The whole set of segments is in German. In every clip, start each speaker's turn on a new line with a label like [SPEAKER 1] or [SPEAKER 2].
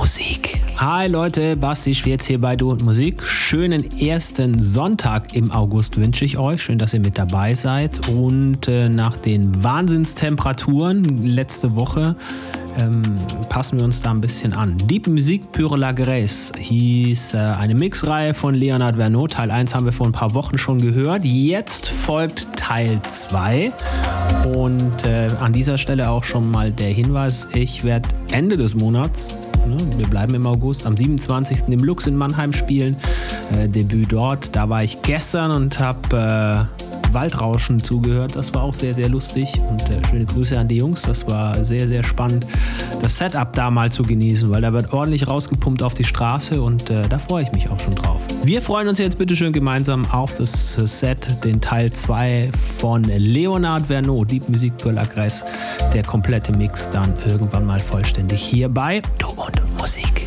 [SPEAKER 1] Musik. Hi Leute, Basti Schwierz hier bei Du und Musik. Schönen ersten Sonntag im August wünsche ich euch. Schön, dass ihr mit dabei seid. Und äh, nach den Wahnsinnstemperaturen letzte Woche ähm, passen wir uns da ein bisschen an. Deep Musik Pure la Grace hieß äh, eine Mixreihe von Leonard Vernot. Teil 1 haben wir vor ein paar Wochen schon gehört. Jetzt folgt Teil 2. Und äh, an dieser Stelle auch schon mal der Hinweis, ich werde Ende des Monats Ne? Wir bleiben im August, am 27. im Lux in Mannheim spielen. Äh, Debüt dort. Da war ich gestern und habe äh, Waldrauschen zugehört. Das war auch sehr, sehr lustig. Und äh, schöne Grüße an die Jungs. Das war sehr, sehr spannend, das Setup da mal zu genießen, weil da wird ordentlich rausgepumpt auf die Straße und äh, da freue ich mich auch schon drauf. Wir freuen uns jetzt bitte schön gemeinsam auf das Set, den Teil 2 von Leonard Vernot, Deep Musik la Grèce. Der komplette Mix dann irgendwann mal vollständig hierbei. Du und Musik.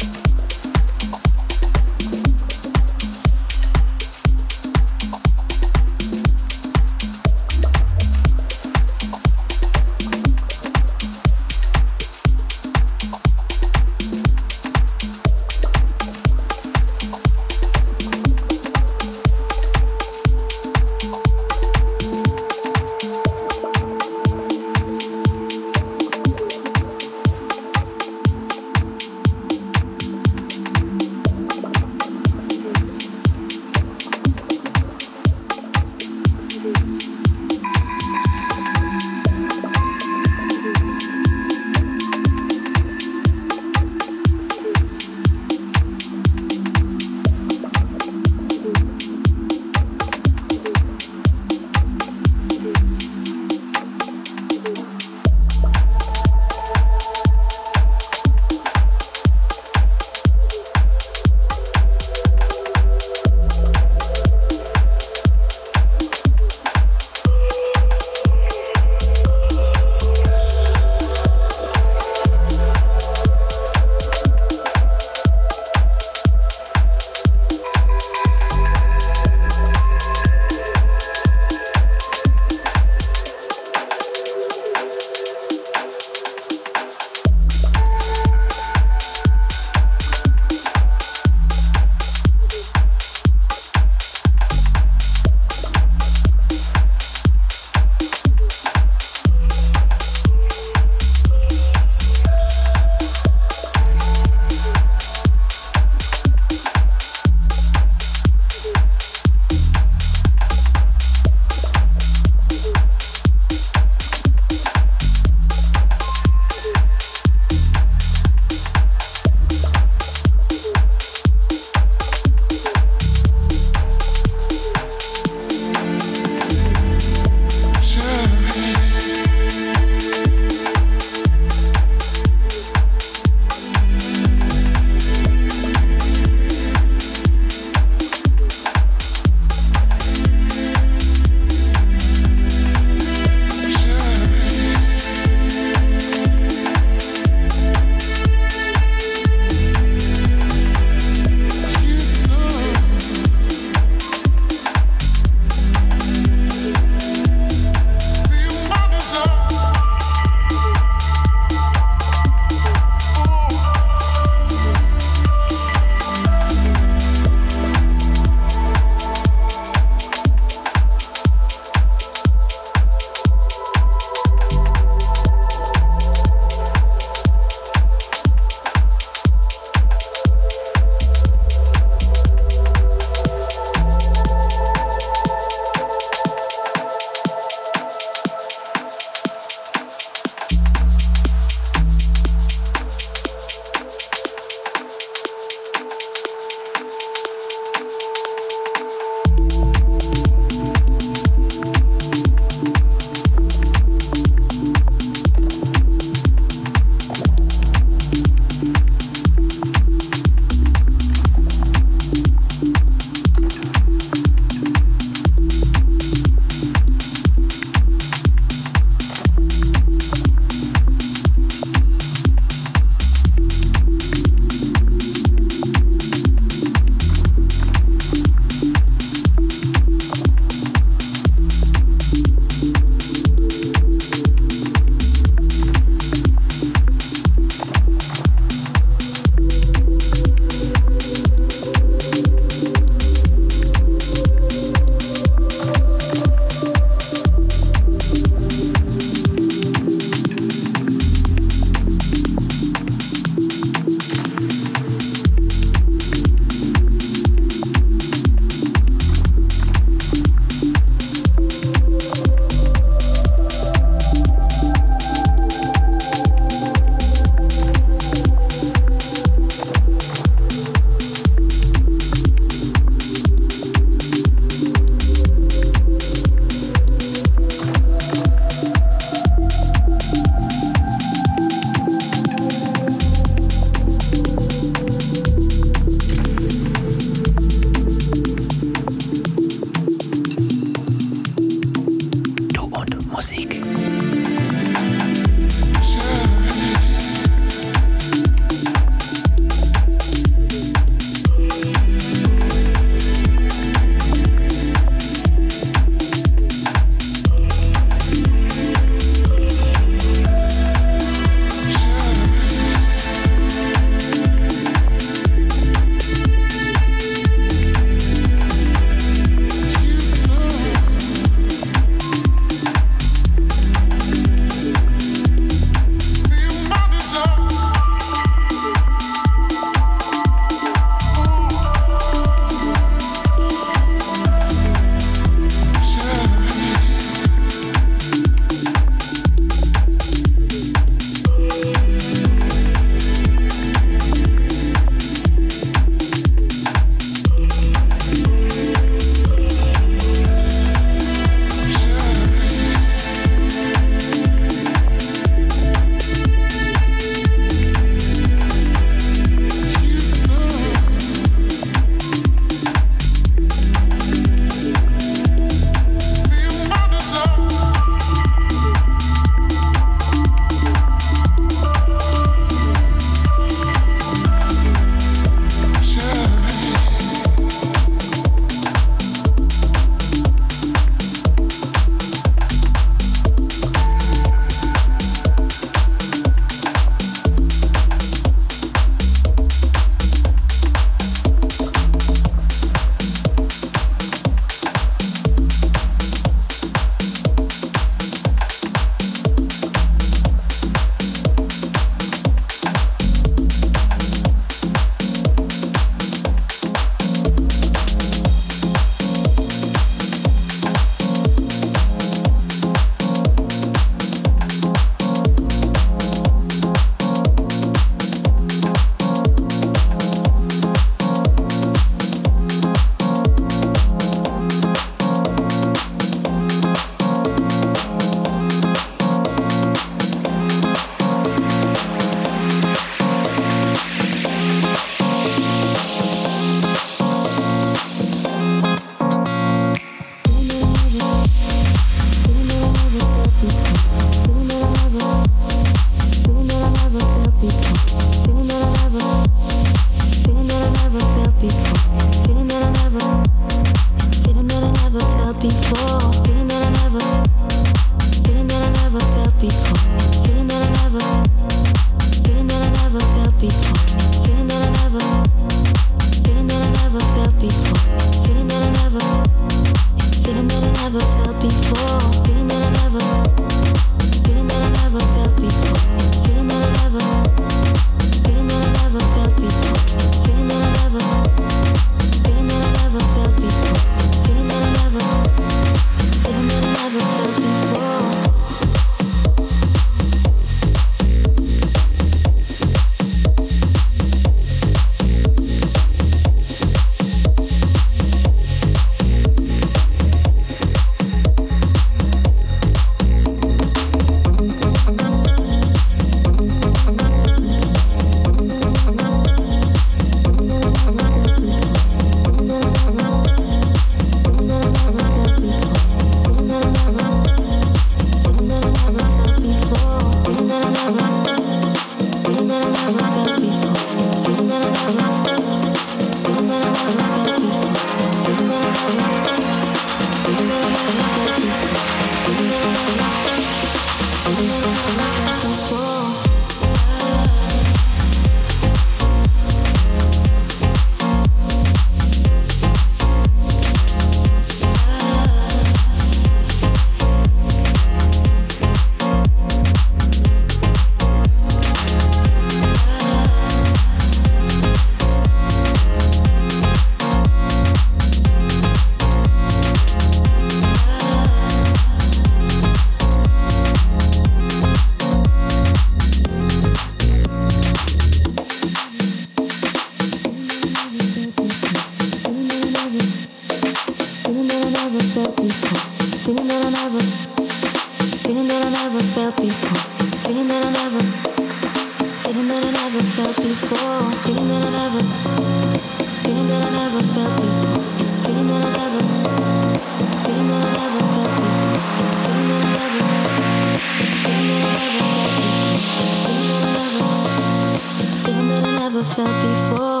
[SPEAKER 2] never felt before.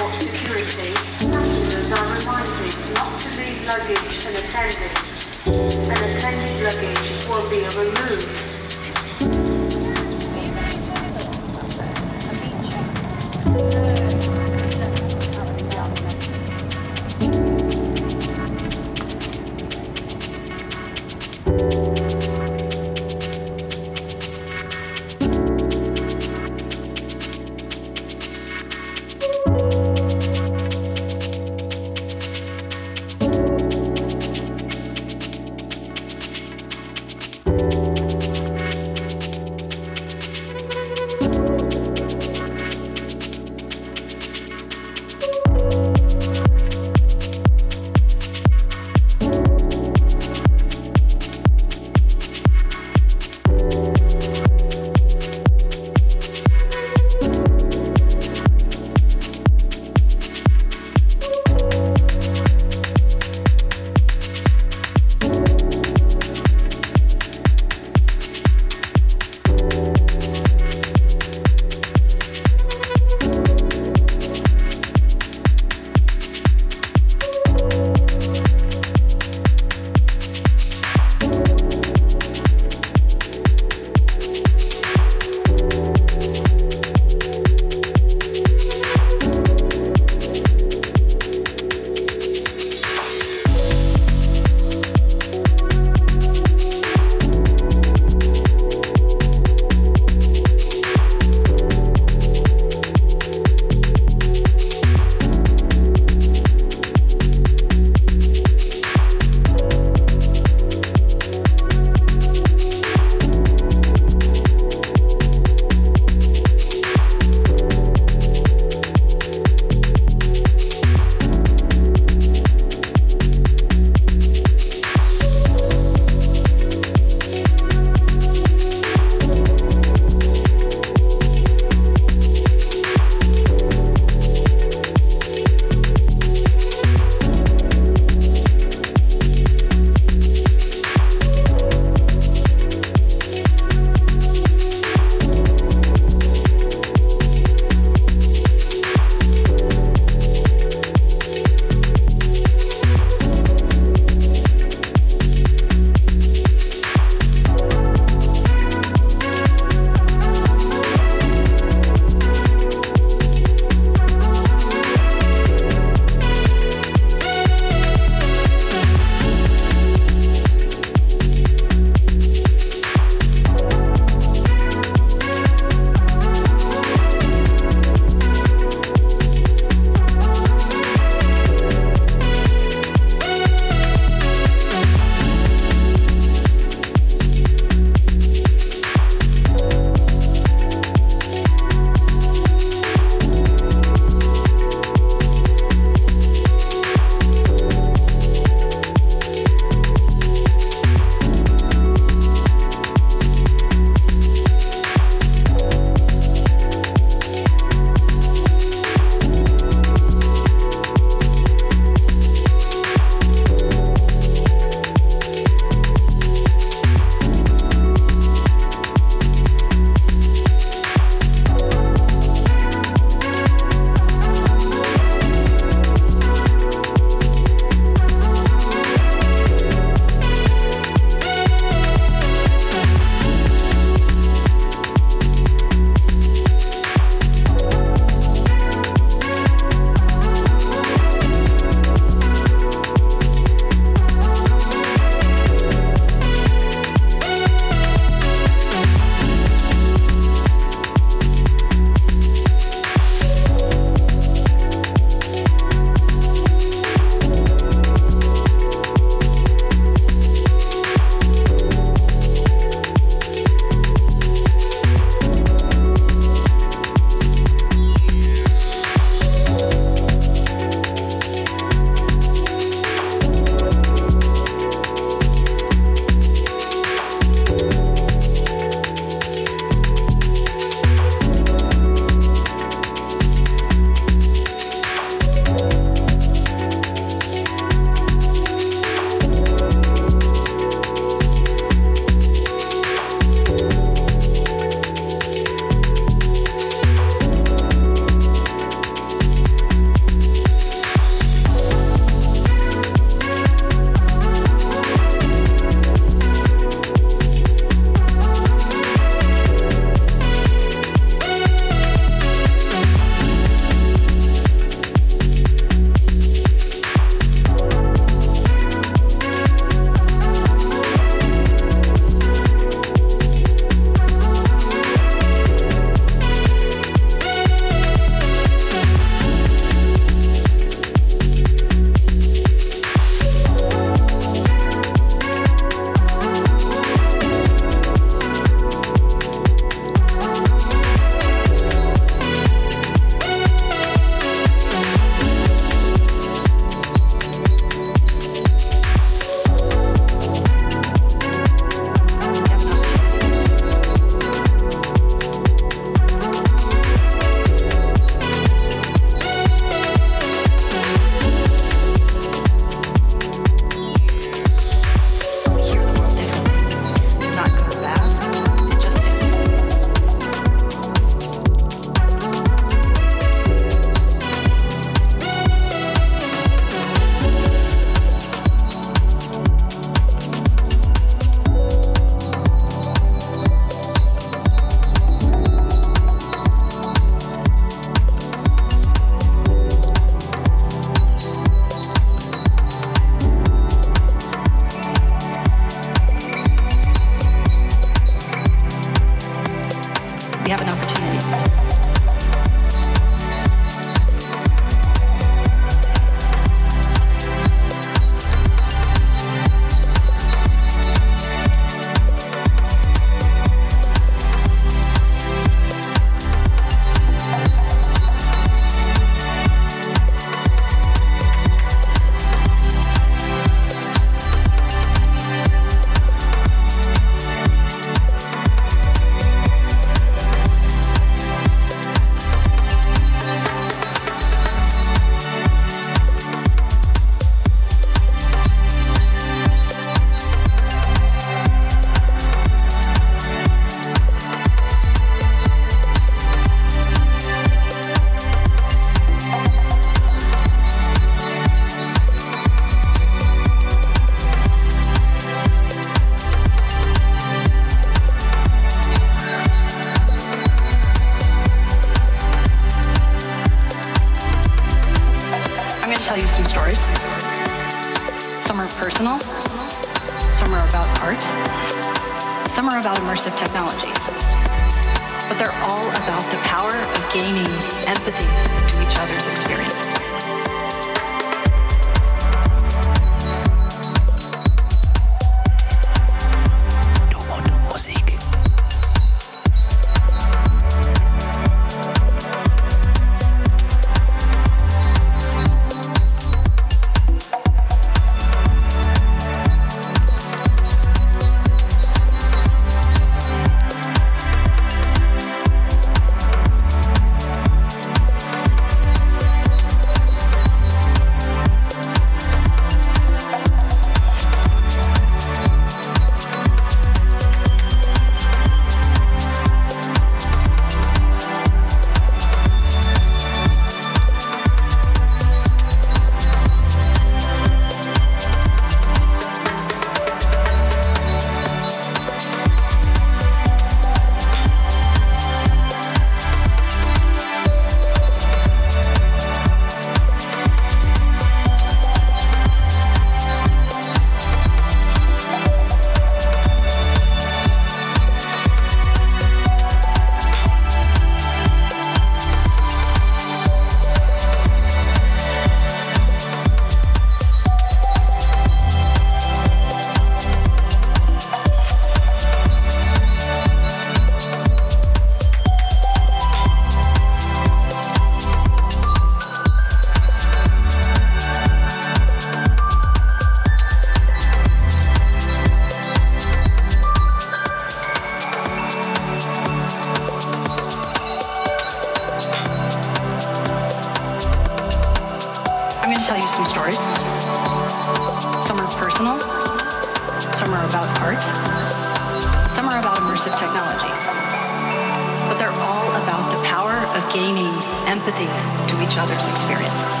[SPEAKER 2] gaining empathy to each other's experiences.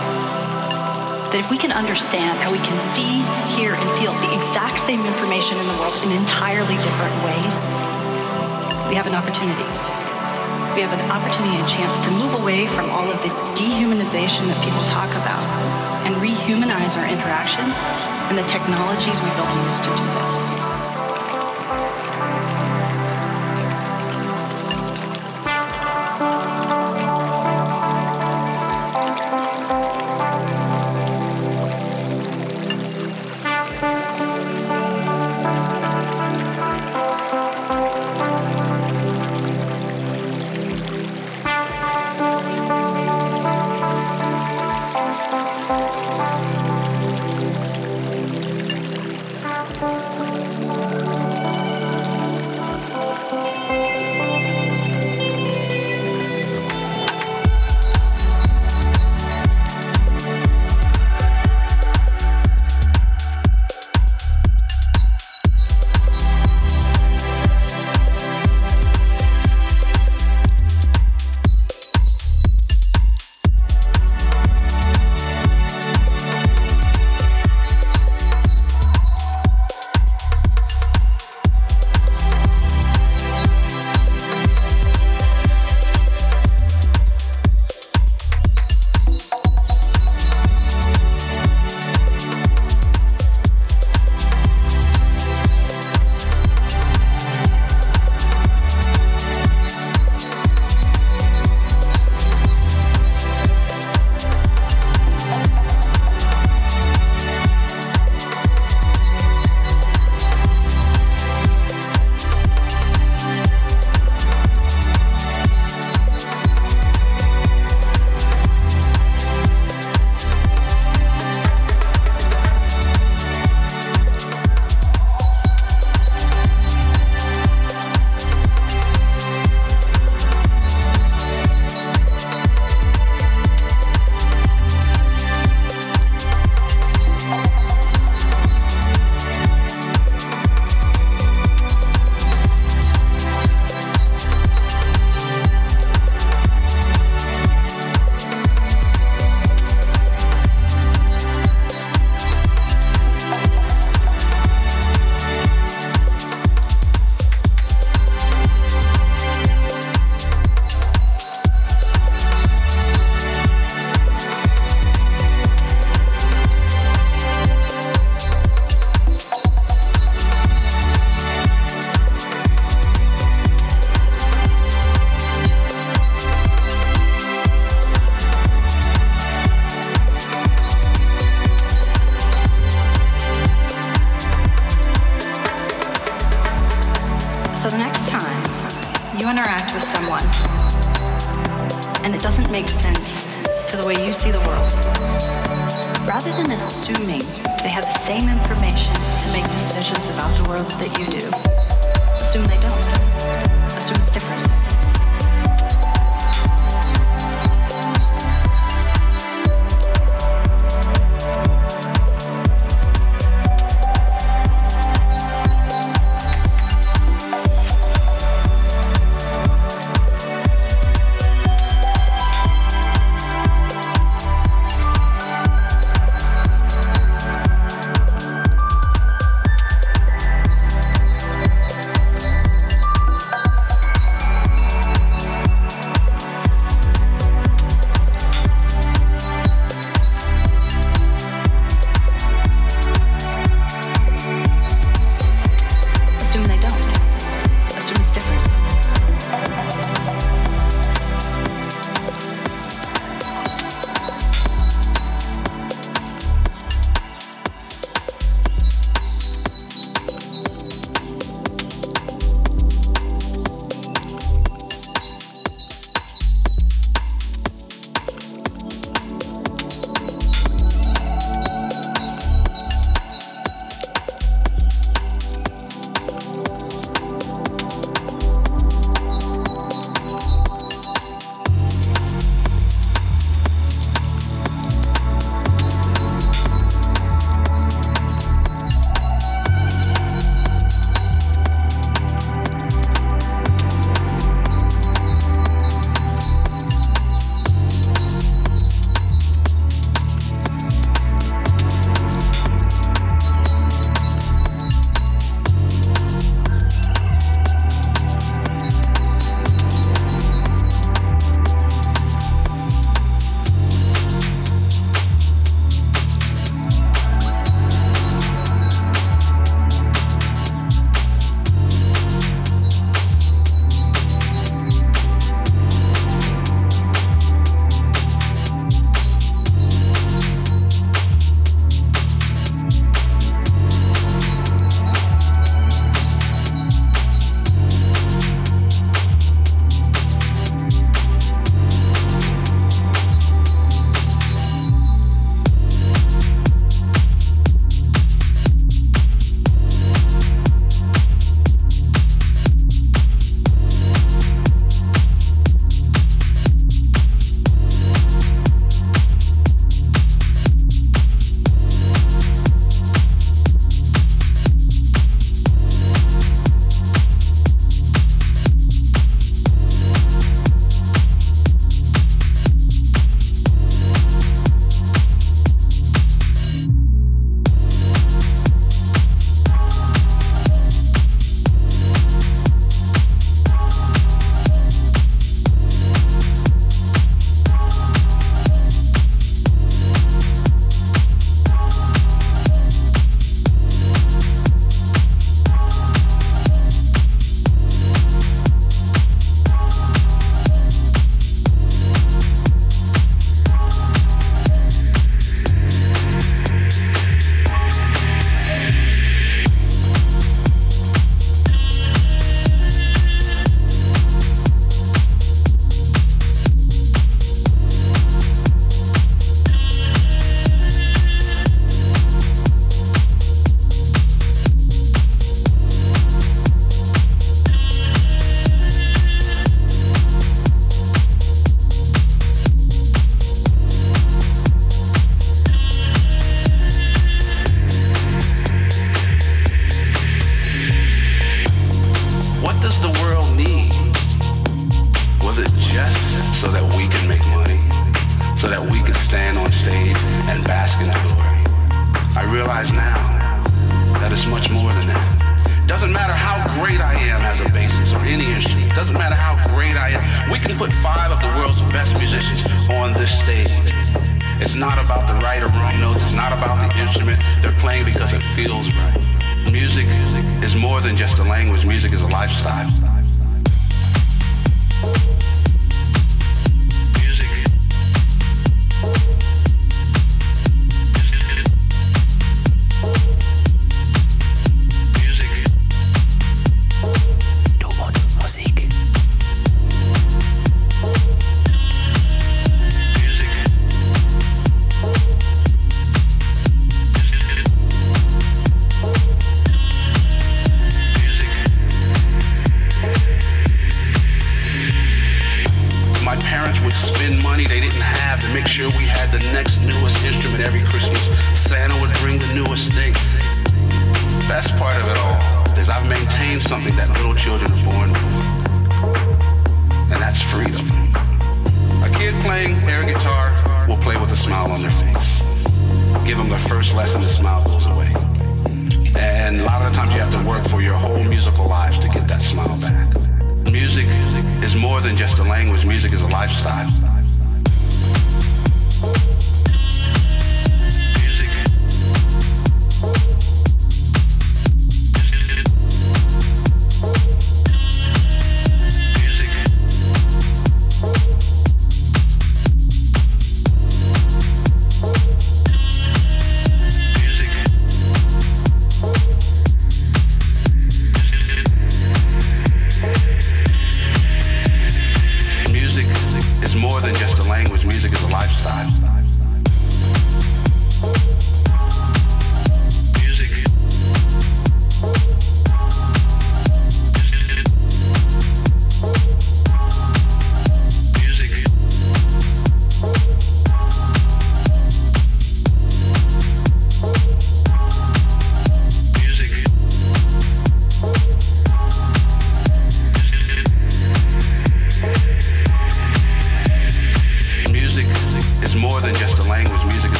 [SPEAKER 3] That if we can understand how we can see, hear, and feel the exact same information in the world in entirely different ways, we have an opportunity. We have an opportunity and chance to move away from all of the dehumanization that people talk about and rehumanize our interactions and the technologies we build and use to do this.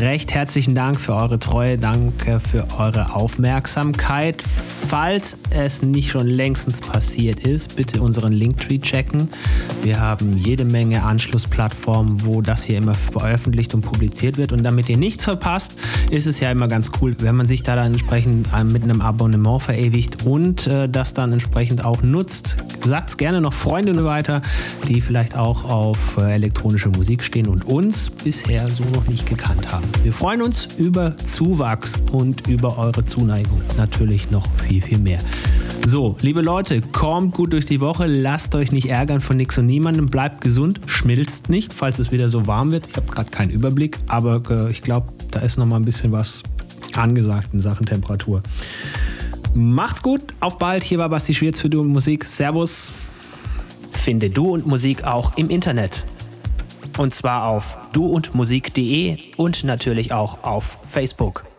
[SPEAKER 1] Recht herzlichen Dank für eure Treue, danke für eure Aufmerksamkeit. Falls es nicht schon längstens passiert ist, bitte unseren Linktree checken. Wir haben jede Menge Anschlussplattformen, wo das hier immer veröffentlicht und publiziert wird. Und damit ihr nichts verpasst, ist es ja immer ganz cool, wenn man sich da dann entsprechend äh, mit einem Abonnement verewigt und äh, das dann entsprechend auch nutzt. Sagt es gerne noch Freundinnen weiter, die vielleicht auch auf äh, elektronische Musik stehen und uns bisher so noch nicht gekannt haben. Wir freuen uns über Zuwachs und über eure Zuneigung. Natürlich noch viel, viel mehr. So, liebe Leute, kommt gut durch die Woche, lasst euch nicht ärgern von nichts und niemandem, bleibt gesund, schmilzt nicht, falls es wieder so warm wird. Ich habe gerade keinen Überblick, aber äh, ich glaube, da ist noch mal ein bisschen was angesagt in Sachen Temperatur. Macht's gut, auf bald. Hier war Basti Schwierz für Du und Musik. Servus. Finde Du und Musik auch im Internet. Und zwar auf duundmusik.de und natürlich auch auf Facebook.